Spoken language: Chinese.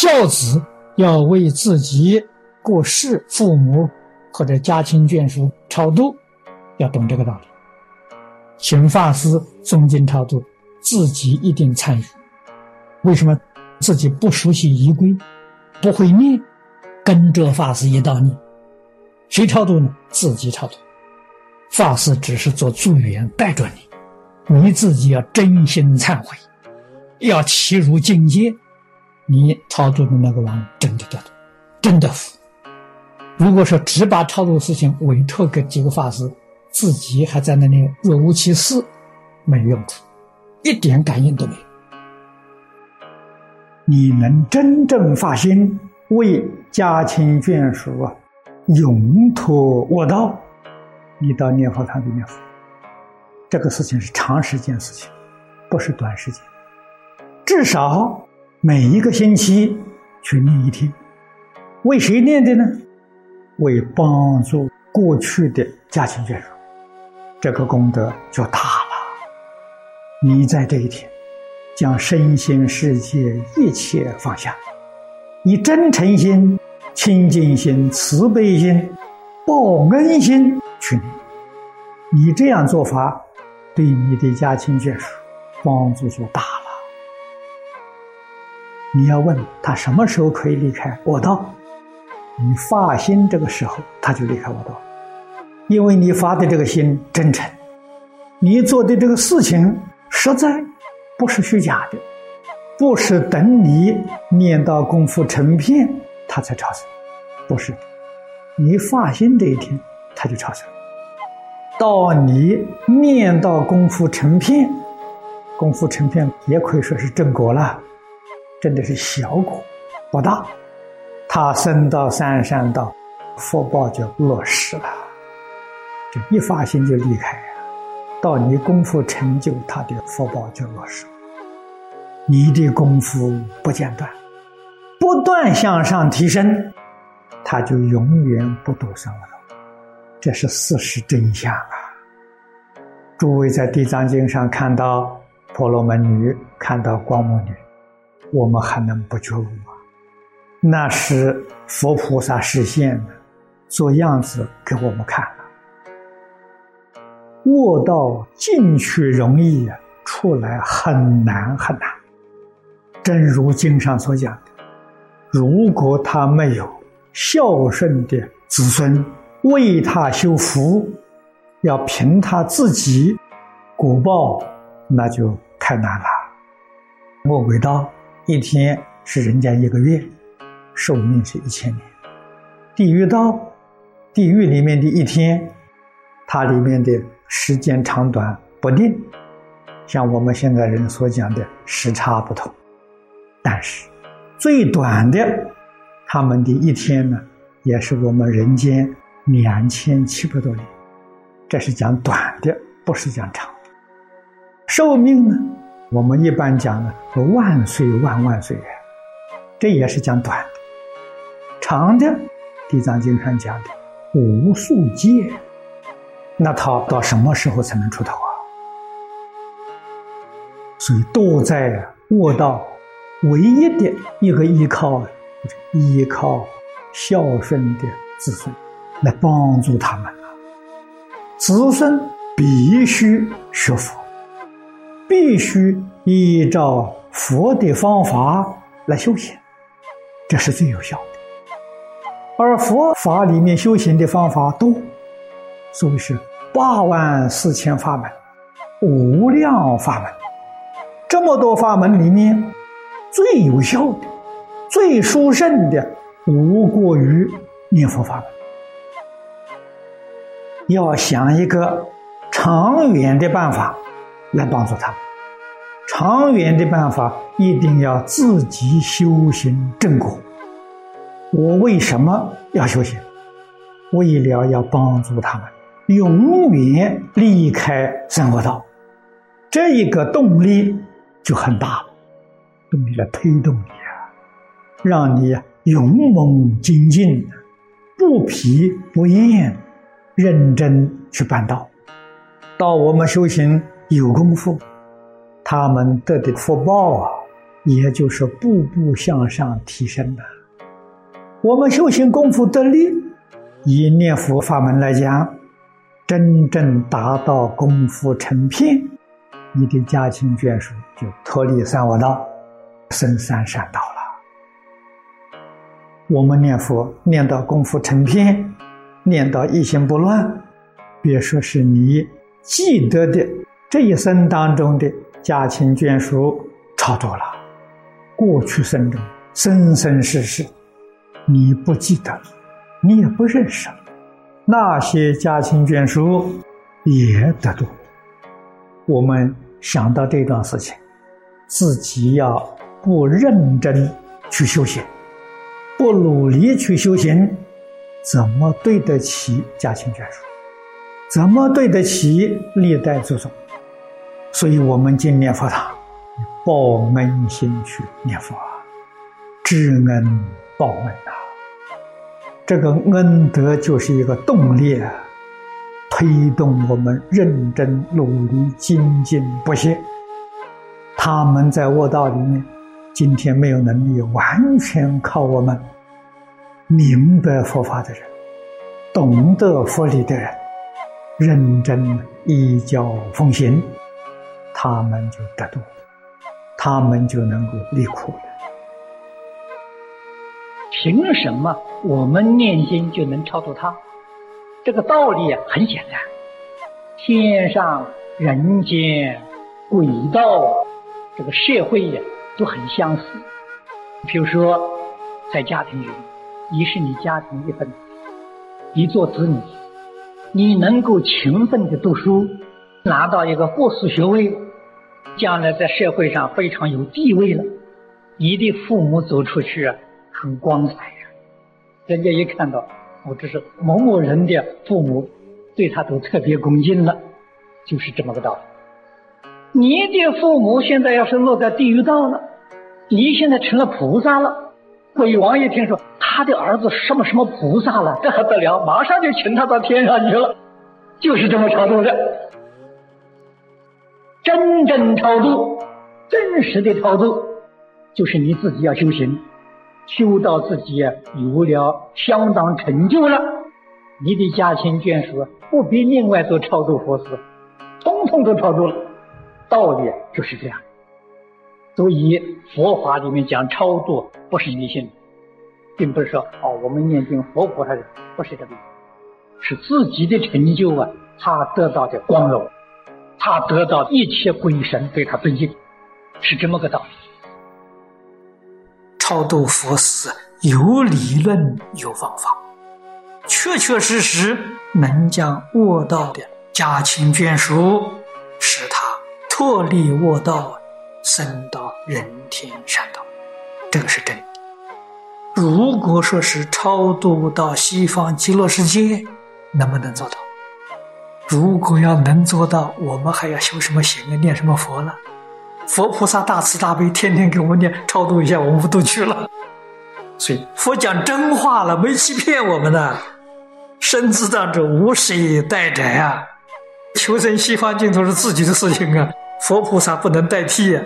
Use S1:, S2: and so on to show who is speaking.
S1: 孝子要为自己过世父母或者家亲眷属超度，要懂这个道理。请法师诵经超度，自己一定参与。为什么自己不熟悉仪规，不会念，跟着法师一道念？谁超度呢？自己超度。法师只是做助缘，带着你，你自己要真心忏悔，要齐如境界，你超度的那个王真的得度，真的福。如果说只把超度事情委托给几个法师，自己还在那里若无其事，没用处，一点感应都没有。你能真正发心为家亲眷属啊，永托卧道。你到念佛堂里念佛，这个事情是长时间事情，不是短时间。至少每一个星期去念一天，为谁念的呢？为帮助过去的家亲眷属，这个功德就大了。你在这一天，将身心世界一切放下，以真诚心、清净心、慈悲心、报恩心。去念，你这样做法，对你的家亲眷属帮助就大。你要问他什么时候可以离开我道？你发心这个时候，他就离开我道，因为你发的这个心真诚，你做的这个事情实在，不是虚假的，不是等你念到功夫成片他才超生，不是，你发心这一天。他就超生，到你念到功夫成片，功夫成片也可以说是正果了，真的是小果不大。他升到三山道，福报就落实了，就一发心就离开，到你功夫成就，他的福报就落实。你的功夫不间断，不断向上提升，他就永远不堕生了。这是事实真相啊！诸位在《地藏经》上看到婆罗门女，看到光目女，我们还能不觉悟吗？那是佛菩萨示现的，做样子给我们看了。卧道进去容易啊，出来很难很难。正如经上所讲的，如果他没有孝顺的子孙。为他修福，要凭他自己果报，那就太难了。魔鬼道一天是人家一个月，寿命是一千年；地狱道，地狱里面的一天，它里面的时间长短不定，像我们现在人所讲的时差不同。但是最短的，他们的一天呢，也是我们人间。两千七百多年，这是讲短的，不是讲长的。寿命呢，我们一般讲呢，万岁万万岁，这也是讲短的。长的，《地藏经》上讲的无数劫，那他到什么时候才能出头啊？所以，多在卧道，唯一的一个依靠，依靠孝顺的子孙。来帮助他们啊。子孙必须学佛，必须依照佛的方法来修行，这是最有效的。而佛法里面修行的方法多，所以是八万四千法门，无量法门。这么多法门里面，最有效的、最殊胜的，无过于念佛法门。要想一个长远的办法来帮助他，长远的办法一定要自己修行正果。我为什么要修行？为了要帮助他们永远离开生活道，这一个动力就很大，动力来推动你啊，让你勇猛精进，不疲不厌。认真去办道，到我们修行有功夫，他们得的福报啊，也就是步步向上提升的。我们修行功夫得力，以念佛法门来讲，真正达到功夫成片，你的家亲眷属就脱离三恶道，升三善道了。我们念佛念到功夫成片，念到一心不乱，别说是你记得的这一生当中的家亲眷属超多了，过去生中生生世世。你不记得，你也不认识，那些家亲眷属也得度。我们想到这段事情，自己要不认真去修行，不努力去修行，怎么对得起家亲眷属？怎么对得起历代祖宗？所以我们今念佛堂，报恩心去念佛，知恩报恩呐。这个恩德就是一个动力，推动我们认真努力、精进不懈。他们在卧道里面，今天没有能力，完全靠我们明白佛法的人、懂得佛理的人，认真依教奉行，他们就得度，他们就能够离苦了。
S2: 凭什么我们念经就能超度他？这个道理很简单，天上、人间、轨道，这个社会呀都很相似。比如说，在家庭里，你是你家庭一份子，你做子女，你能够勤奋的读书，拿到一个博士学位，将来在社会上非常有地位了，你的父母走出去啊。很光彩呀！人家一看到我这是某某人的父母，对他都特别恭敬了，就是这么个道理。你的父母现在要是落在地狱道了，你现在成了菩萨了，鬼王一听说他的儿子什么什么菩萨了，这还得了？马上就请他到天上去了，就是这么超度的，真正超度，真实的超度，就是你自己要修行。修到自己有了相当成就了，你的家亲眷属不必另外做超度佛事，通通都超度了。道理就是这样。所以佛法里面讲超度不是迷信，并不是说哦我们念经佛菩萨不是这个意思，是自己的成就啊，他得到的光荣，他得到一切鬼神对他尊敬，是这么个道理。
S3: 超度佛寺有理论有方法，确确实实能将卧道的家亲眷属使他脱离卧道，升到人天善道，这个是真的。如果说是超度到西方极乐世界，能不能做到？如果要能做到，我们还要修什么行啊，念什么佛了？佛菩萨大慈大悲，天天给我们念超度一下，我们不都去了。所以佛讲真话了，没欺骗我们呢。身自当中无谁代宅啊，求生西方净土是自己的事情啊，佛菩萨不能代替。